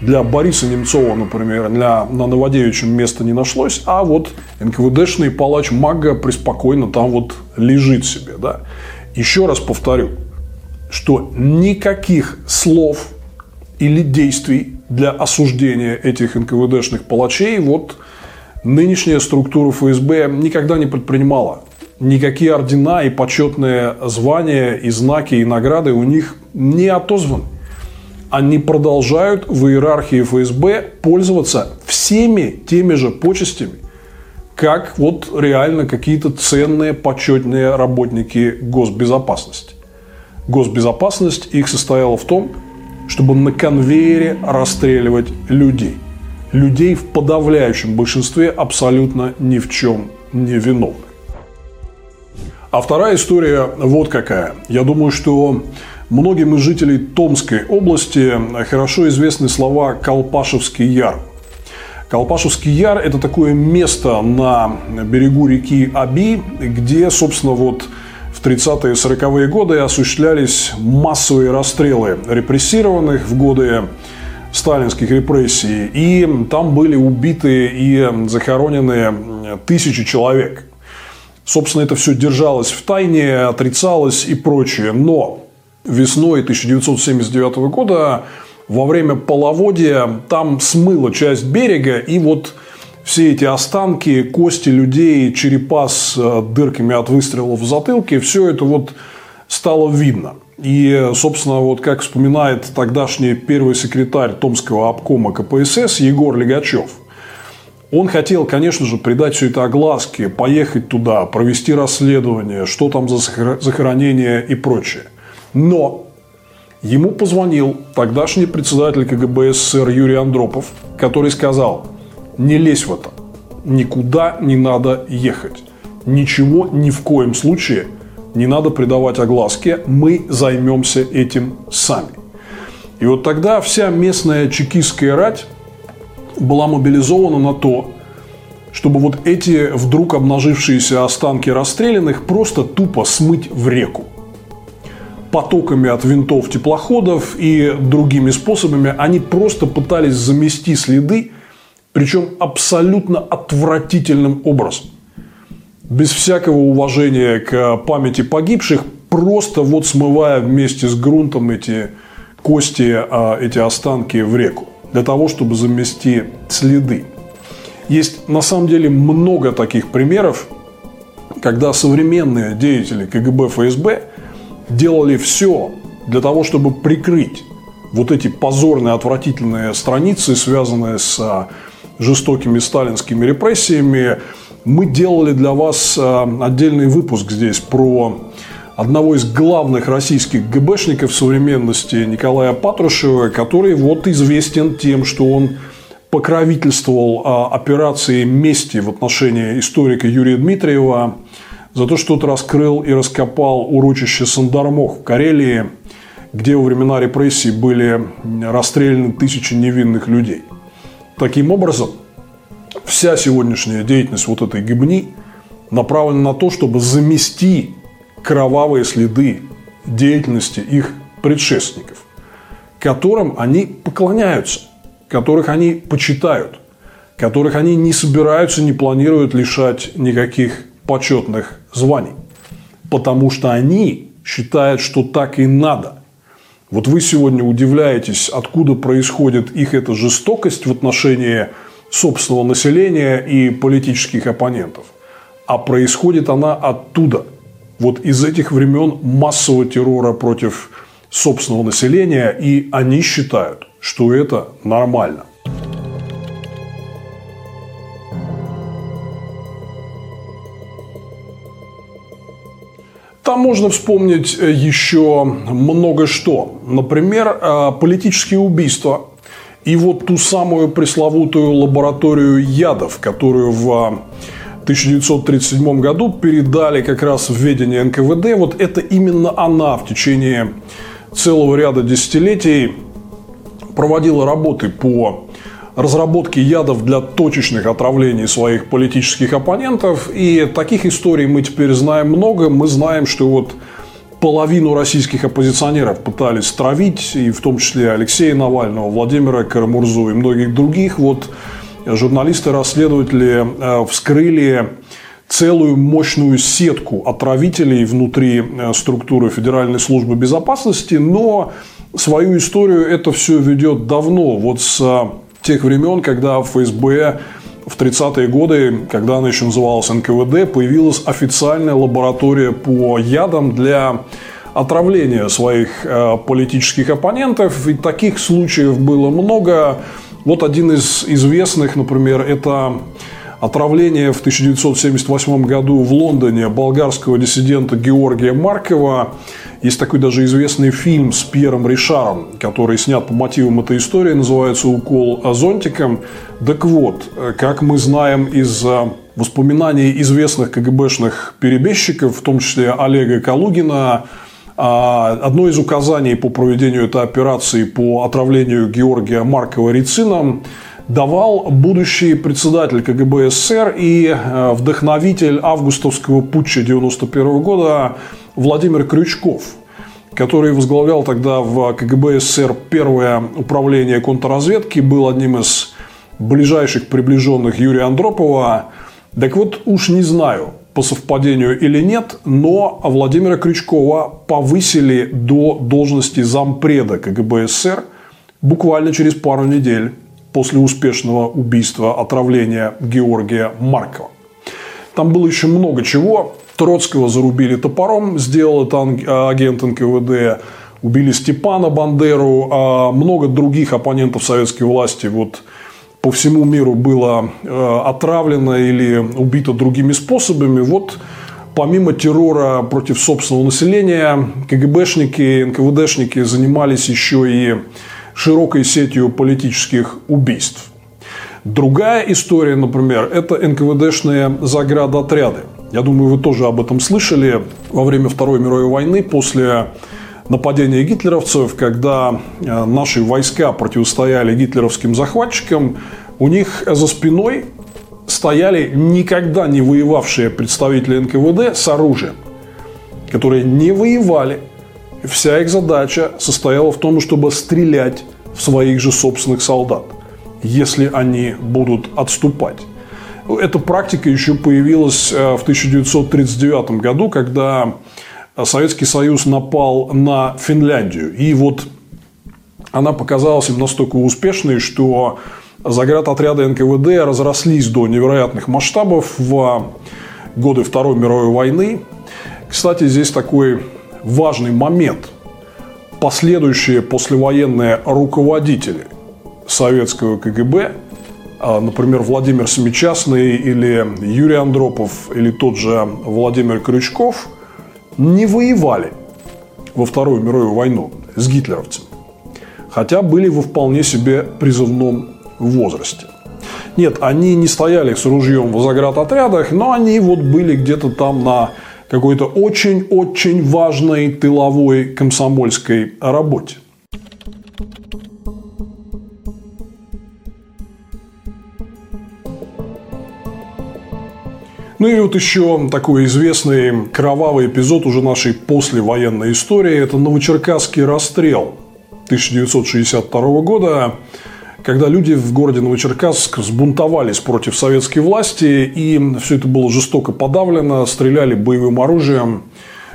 Для Бориса Немцова, например, для, на Новодевичьем места не нашлось, а вот НКВДшный палач Мага преспокойно там вот лежит себе. Да? Еще раз повторю, что никаких слов или действий для осуждения этих НКВДшных палачей вот нынешняя структура ФСБ никогда не предпринимала. Никакие ордена и почетные звания, и знаки, и награды у них не отозваны они продолжают в иерархии ФСБ пользоваться всеми теми же почестями, как вот реально какие-то ценные, почетные работники госбезопасности. Госбезопасность их состояла в том, чтобы на конвейере расстреливать людей. Людей в подавляющем большинстве абсолютно ни в чем не виновных. А вторая история вот какая. Я думаю, что Многим из жителей Томской области хорошо известны слова «Колпашевский яр». Колпашевский яр – это такое место на берегу реки Аби, где, собственно, вот в 30-е и 40-е годы осуществлялись массовые расстрелы репрессированных в годы сталинских репрессий. И там были убиты и захоронены тысячи человек. Собственно, это все держалось в тайне, отрицалось и прочее. Но весной 1979 года во время половодья там смыло часть берега, и вот все эти останки, кости людей, черепа с э, дырками от выстрелов в затылке, все это вот стало видно. И, собственно, вот как вспоминает тогдашний первый секретарь Томского обкома КПСС Егор Легачев, он хотел, конечно же, придать все это огласке, поехать туда, провести расследование, что там за захоронение и прочее. Но ему позвонил тогдашний председатель КГБ СССР Юрий Андропов, который сказал, не лезь в это, никуда не надо ехать, ничего ни в коем случае не надо придавать огласке, мы займемся этим сами. И вот тогда вся местная чекистская рать была мобилизована на то, чтобы вот эти вдруг обнажившиеся останки расстрелянных просто тупо смыть в реку. Потоками от винтов теплоходов и другими способами, они просто пытались замести следы, причем абсолютно отвратительным образом. Без всякого уважения к памяти погибших, просто вот смывая вместе с грунтом эти кости, а, эти останки в реку, для того, чтобы замести следы. Есть на самом деле много таких примеров, когда современные деятели КГБ, ФСБ – делали все для того, чтобы прикрыть вот эти позорные, отвратительные страницы, связанные с а, жестокими сталинскими репрессиями. Мы делали для вас а, отдельный выпуск здесь про одного из главных российских ГБшников современности Николая Патрушева, который вот известен тем, что он покровительствовал а, операции мести в отношении историка Юрия Дмитриева – за то, что тот раскрыл и раскопал урочище Сандармох в Карелии, где во времена репрессий были расстреляны тысячи невинных людей. Таким образом, вся сегодняшняя деятельность вот этой гибни направлена на то, чтобы замести кровавые следы деятельности их предшественников, которым они поклоняются, которых они почитают, которых они не собираются, не планируют лишать никаких почетных званий. Потому что они считают, что так и надо. Вот вы сегодня удивляетесь, откуда происходит их эта жестокость в отношении собственного населения и политических оппонентов. А происходит она оттуда. Вот из этих времен массового террора против собственного населения, и они считают, что это нормально. Там можно вспомнить э, еще много что. Например, э, политические убийства. И вот ту самую пресловутую лабораторию ядов, которую в 1937 году передали как раз в ведение НКВД. Вот это именно она в течение целого ряда десятилетий проводила работы по разработки ядов для точечных отравлений своих политических оппонентов. И таких историй мы теперь знаем много. Мы знаем, что вот половину российских оппозиционеров пытались травить, и в том числе Алексея Навального, Владимира Карамурзу и многих других. Вот журналисты-расследователи э, вскрыли целую мощную сетку отравителей внутри э, структуры Федеральной службы безопасности, но свою историю это все ведет давно, вот с э, тех времен, когда ФСБ в 30-е годы, когда она еще называлась НКВД, появилась официальная лаборатория по ядам для отравления своих э, политических оппонентов. И таких случаев было много. Вот один из известных, например, это отравление в 1978 году в Лондоне болгарского диссидента Георгия Маркова. Есть такой даже известный фильм с Пьером Ришаром, который снят по мотивам этой истории, называется «Укол зонтиком». Так вот, как мы знаем из э, воспоминаний известных КГБшных перебежчиков, в том числе Олега Калугина, а, одно из указаний по проведению этой операции по отравлению Георгия Маркова рицином давал будущий председатель КГБ СССР и э, вдохновитель августовского путча 1991 года Владимир Крючков, который возглавлял тогда в КГБ СССР первое управление контрразведки, был одним из ближайших приближенных Юрия Андропова. Так вот, уж не знаю, по совпадению или нет, но Владимира Крючкова повысили до должности зампреда КГБ СССР буквально через пару недель после успешного убийства, отравления Георгия Маркова. Там было еще много чего. Троцкого зарубили топором, сделал это агент НКВД. Убили Степана Бандеру, а много других оппонентов советской власти вот по всему миру было э, отравлено или убито другими способами. Вот помимо террора против собственного населения, КГБшники, НКВДшники занимались еще и широкой сетью политических убийств. Другая история, например, это НКВДшные заградотряды. Я думаю, вы тоже об этом слышали во время Второй мировой войны после нападения гитлеровцев, когда э, наши войска противостояли гитлеровским захватчикам, у них за спиной стояли никогда не воевавшие представители НКВД с оружием, которые не воевали, Вся их задача состояла в том, чтобы стрелять в своих же собственных солдат, если они будут отступать. Эта практика еще появилась э, в 1939 году, когда Советский Союз напал на Финляндию. И вот она показалась им настолько успешной, что заградотряды НКВД разрослись до невероятных масштабов в годы Второй мировой войны. Кстати, здесь такой важный момент. Последующие послевоенные руководители советского КГБ, а, например, Владимир Семичастный или Юрий Андропов или тот же Владимир Крючков, не воевали во Вторую мировую войну с гитлеровцами, хотя были во вполне себе призывном возрасте. Нет, они не стояли с ружьем в заградотрядах, но они вот были где-то там на какой-то очень-очень важной тыловой комсомольской работе. Ну и вот еще такой известный кровавый эпизод уже нашей послевоенной истории. Это Новочеркасский расстрел 1962 года когда люди в городе Новочеркасск сбунтовались против советской власти, и все это было жестоко подавлено, стреляли боевым оружием,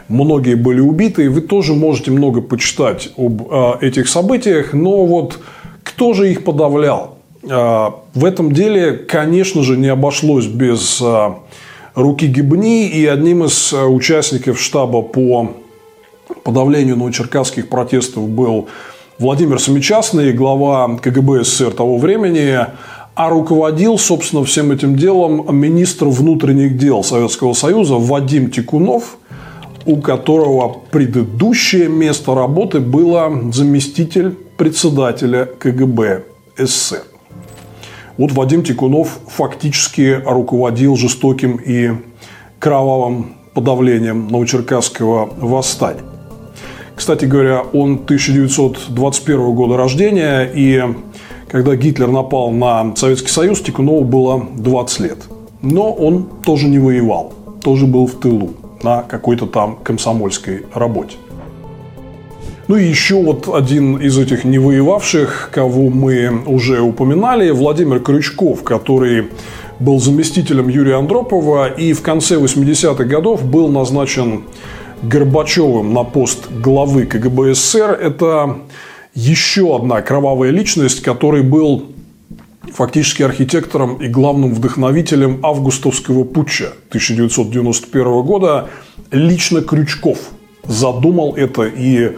многие были убиты. Вы тоже можете много почитать об э, этих событиях, но вот кто же их подавлял? Э, в этом деле, конечно же, не обошлось без э, руки Гибни, и одним из участников штаба по подавлению новочеркасских протестов был Владимир Семичастный, глава КГБ СССР того времени, а руководил, собственно, всем этим делом министр внутренних дел Советского Союза Вадим Тикунов, у которого предыдущее место работы было заместитель председателя КГБ СССР. Вот Вадим Тикунов фактически руководил жестоким и кровавым подавлением Новочеркасского восстания. Кстати говоря, он 1921 года рождения, и когда Гитлер напал на Советский Союз, Тикунову было 20 лет. Но он тоже не воевал, тоже был в тылу. на какой-то там комсомольской работе. Ну и еще вот один из этих невоевавших, кого мы уже упоминали, Владимир Крючков, который был заместителем Юрия Андропова и в конце 80-х годов был назначен Горбачевым на пост главы КГБ СССР. Это еще одна кровавая личность, который был фактически архитектором и главным вдохновителем августовского путча 1991 года. Лично Крючков задумал это и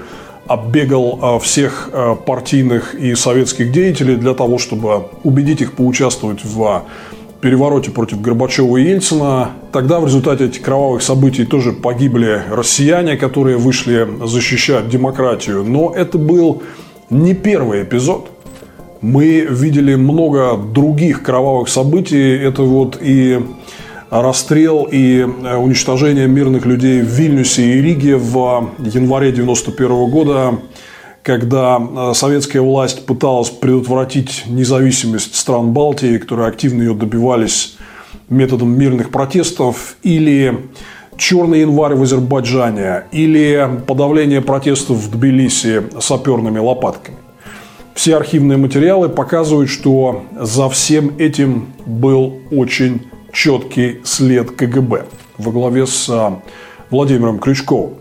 оббегал а, всех а, партийных и советских деятелей для того, чтобы убедить их поучаствовать в перевороте против Горбачева и Ельцина. Тогда в результате этих кровавых событий тоже погибли россияне, которые вышли защищать демократию. Но это был не первый эпизод. Мы видели много других кровавых событий. Это вот и расстрел и э, уничтожение мирных людей в Вильнюсе и Риге в январе 1991 года, когда э, советская власть пыталась предотвратить независимость стран Балтии, которые активно ее добивались методом мирных протестов, или Черный январь в Азербайджане, или подавление протестов в Тбилиси саперными лопатками. Все архивные материалы показывают, что за всем этим был очень четкий след КГБ во главе с а, Владимиром Крючковым.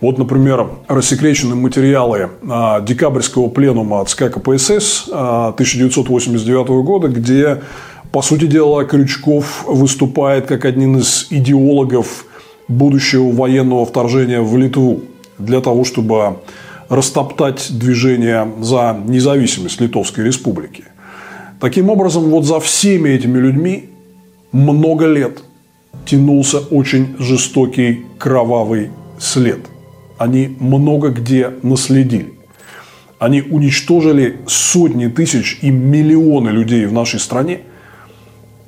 Вот, например, рассекречены материалы а, декабрьского пленума от СК КПСС 1989 а, года, где, по сути дела, Крючков выступает как один из идеологов будущего военного вторжения в Литву для того, чтобы растоптать движение за независимость Литовской Республики. Таким образом, вот за всеми этими людьми много лет тянулся очень жестокий кровавый след. Они много где наследили. Они уничтожили сотни тысяч и миллионы людей в нашей стране.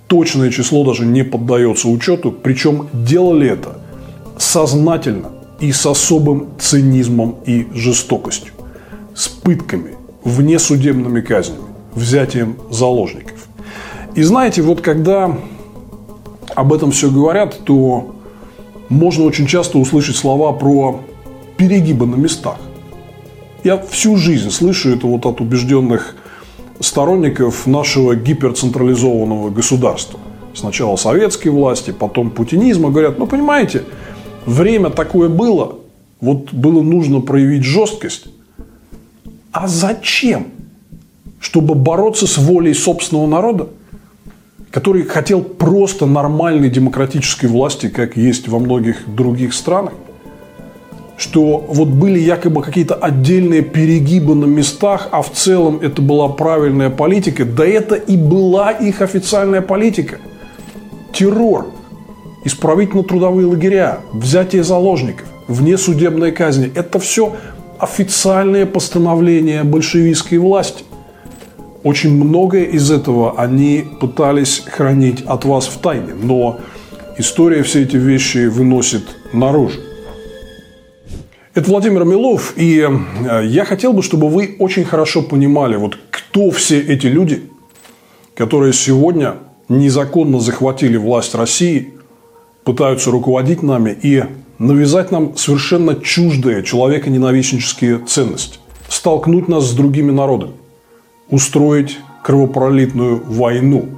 Точное число даже не поддается учету. Причем делали это сознательно и с особым цинизмом и жестокостью. С пытками, внесудебными казнями, взятием заложников. И знаете, вот когда об этом все говорят, то можно очень часто услышать слова про перегибы на местах. Я всю жизнь слышу это вот от убежденных сторонников нашего гиперцентрализованного государства. Сначала советские власти, потом путинизма. Говорят, ну понимаете, время такое было, вот было нужно проявить жесткость. А зачем? Чтобы бороться с волей собственного народа? Который хотел просто нормальной демократической власти, как есть во многих других странах, что вот были якобы какие-то отдельные перегибы на местах, а в целом это была правильная политика. Да это и была их официальная политика. Террор, исправительно-трудовые лагеря, взятие заложников, внесудебные казни. Это все официальные постановления большевистской власти. Очень многое из этого они пытались хранить от вас в тайне, но история все эти вещи выносит наружу. Это Владимир Милов, и э, я хотел бы, чтобы вы очень хорошо понимали, вот кто все эти люди, которые сегодня незаконно захватили власть России, пытаются руководить нами и навязать нам совершенно чуждые человеконенавистнические ценности, столкнуть нас с другими народами устроить кровопролитную войну,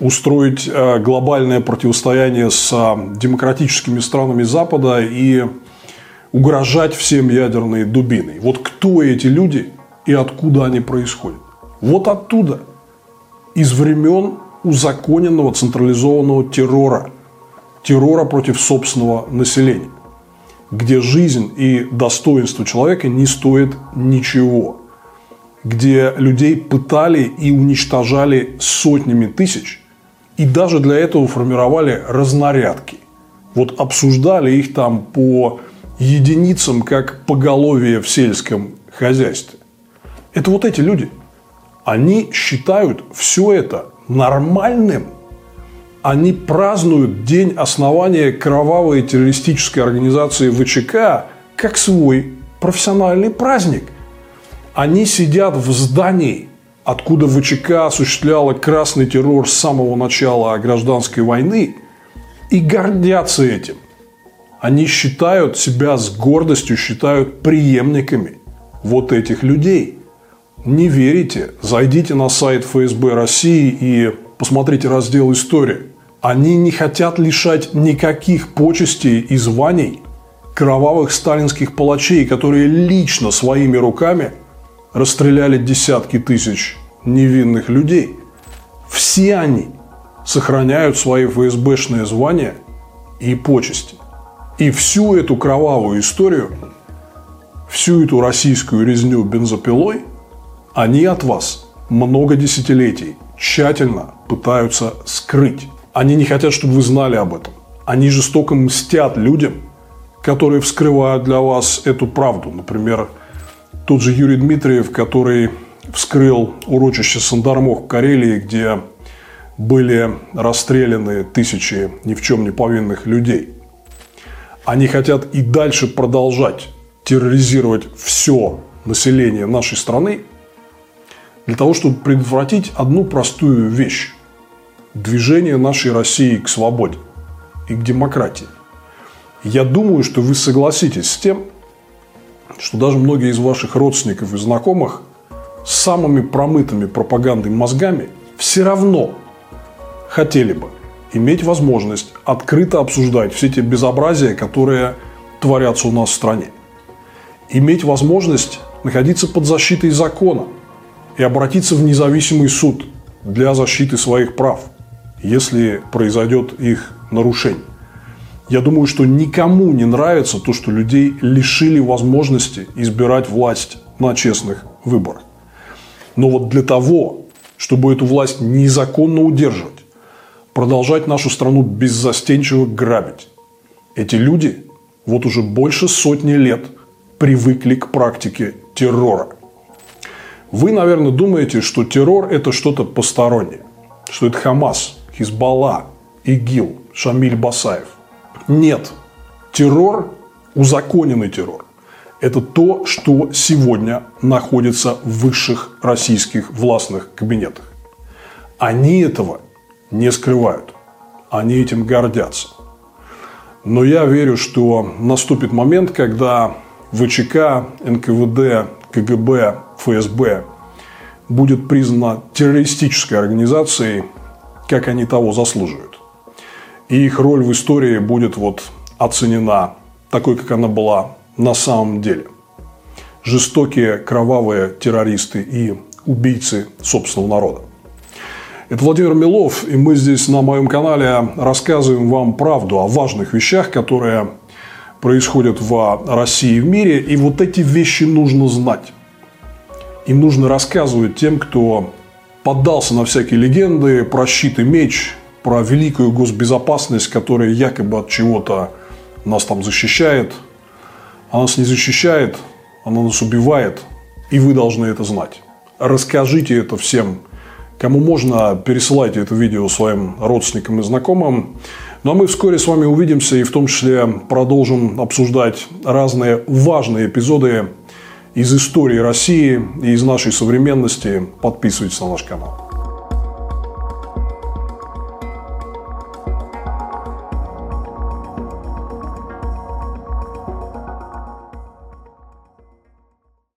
устроить э, глобальное противостояние с э, демократическими странами Запада и угрожать всем ядерной дубиной. Вот кто эти люди и откуда они происходят? Вот оттуда, из времен узаконенного централизованного террора, террора против собственного населения, где жизнь и достоинство человека не стоят ничего – где людей пытали и уничтожали сотнями тысяч, и даже для этого формировали разнарядки. Вот обсуждали их там по единицам, как поголовье в сельском хозяйстве. Это вот эти люди. Они считают все это нормальным. Они празднуют день основания кровавой террористической организации ВЧК как свой профессиональный праздник. Они сидят в здании, откуда ВЧК осуществляла красный террор с самого начала гражданской войны, и гордятся этим. Они считают себя с гордостью, считают преемниками вот этих людей. Не верите? Зайдите на сайт ФСБ России и посмотрите раздел «История». Они не хотят лишать никаких почестей и званий кровавых сталинских палачей, которые лично своими руками расстреляли десятки тысяч невинных людей. Все они сохраняют свои ФСБшные звания и почести. И всю эту кровавую историю, всю эту российскую резню бензопилой, они от вас много десятилетий тщательно пытаются скрыть. Они не хотят, чтобы вы знали об этом. Они жестоко мстят людям, которые вскрывают для вас эту правду. Например, тот же Юрий Дмитриев, который вскрыл урочище Сандармох в Карелии, где были расстреляны тысячи ни в чем не повинных людей. Они хотят и дальше продолжать терроризировать все население нашей страны для того, чтобы предотвратить одну простую вещь – движение нашей России к свободе и к демократии. Я думаю, что вы согласитесь с тем, что даже многие из ваших родственников и знакомых с самыми промытыми пропагандой мозгами все равно хотели бы иметь возможность открыто обсуждать все те безобразия, которые творятся у нас в стране. Иметь возможность находиться под защитой закона и обратиться в независимый суд для защиты своих прав, если произойдет их нарушение. Я думаю, что никому не нравится то, что людей лишили возможности избирать власть на честных выборах. Но вот для того, чтобы эту власть незаконно удерживать, продолжать нашу страну беззастенчиво грабить, эти люди вот уже больше сотни лет привыкли к практике террора. Вы, наверное, думаете, что террор – это что-то постороннее, что это Хамас, Хизбалла, ИГИЛ, Шамиль Басаев. Нет. Террор, узаконенный террор, это то, что сегодня находится в высших российских властных кабинетах. Они этого не скрывают. Они этим гордятся. Но я верю, что наступит момент, когда ВЧК, НКВД, КГБ, ФСБ будет признана террористической организацией, как они того заслуживают. И их роль в истории будет вот оценена такой, как она была на самом деле. Жестокие, кровавые террористы и убийцы собственного народа. Это Владимир Милов, и мы здесь на моем канале рассказываем вам правду о важных вещах, которые происходят в России и в мире. И вот эти вещи нужно знать. И нужно рассказывать тем, кто поддался на всякие легенды про щит и меч, про великую госбезопасность, которая якобы от чего-то нас там защищает – она нас не защищает, она нас убивает, и вы должны это знать. Расскажите это всем, кому можно, пересылайте это видео своим родственникам и знакомым. Ну а мы вскоре с вами увидимся и в том числе продолжим обсуждать разные важные эпизоды из истории России и из нашей современности. Подписывайтесь на наш канал.